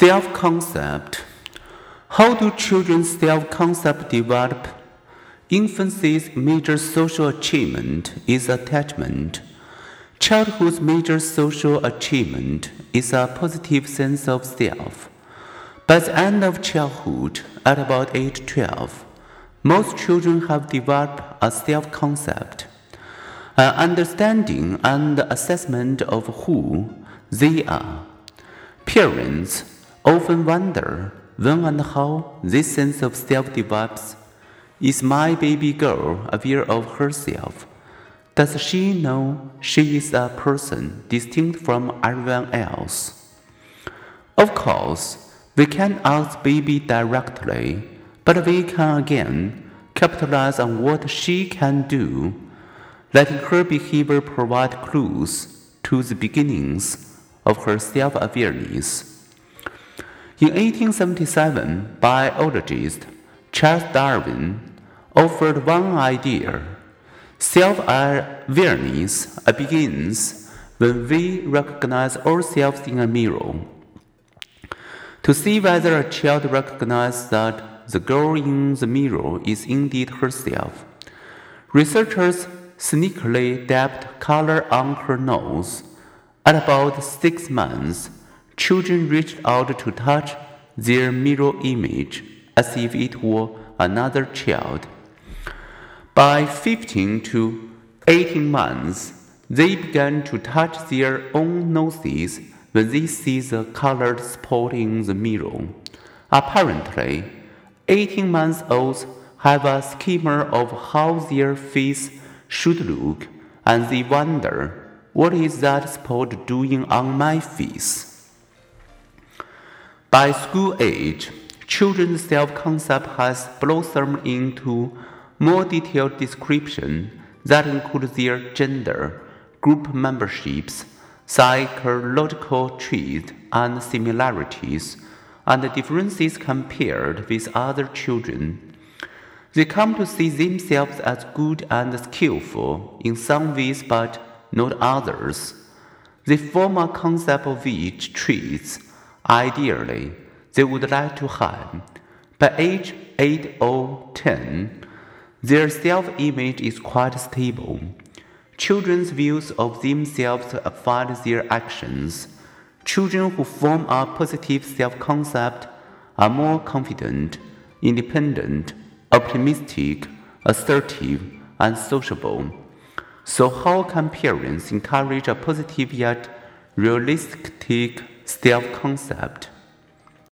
Self concept. How do children's self concept develop? Infancy's major social achievement is attachment. Childhood's major social achievement is a positive sense of self. By the end of childhood, at about age 12, most children have developed a self concept, an understanding and assessment of who they are. Parents often wonder when and how this sense of self develops. Is my baby girl aware of herself? Does she know she is a person distinct from everyone else? Of course, we can't ask baby directly, but we can again capitalize on what she can do, letting her behavior provide clues to the beginnings of her self awareness. In 1877, biologist Charles Darwin offered one idea. Self awareness begins when we recognize ourselves in a mirror. To see whether a child recognizes that the girl in the mirror is indeed herself, researchers sneakily dabbed color on her nose. At about six months, children reached out to touch their mirror image as if it were another child. By 15 to 18 months, they began to touch their own noses when they see the colored spot in the mirror. Apparently, 18 month olds have a schema of how their face should look, and they wonder, what is that spot doing on my face? By school age, children's self concept has blossomed into more detailed description that include their gender, group memberships, psychological traits and similarities, and differences compared with other children. They come to see themselves as good and skillful in some ways but not others. They form a concept of each traits Ideally, they would like to have. By age 8 or 10, their self image is quite stable. Children's views of themselves affect their actions. Children who form a positive self concept are more confident, independent, optimistic, assertive, and sociable. So, how can parents encourage a positive yet realistic self concept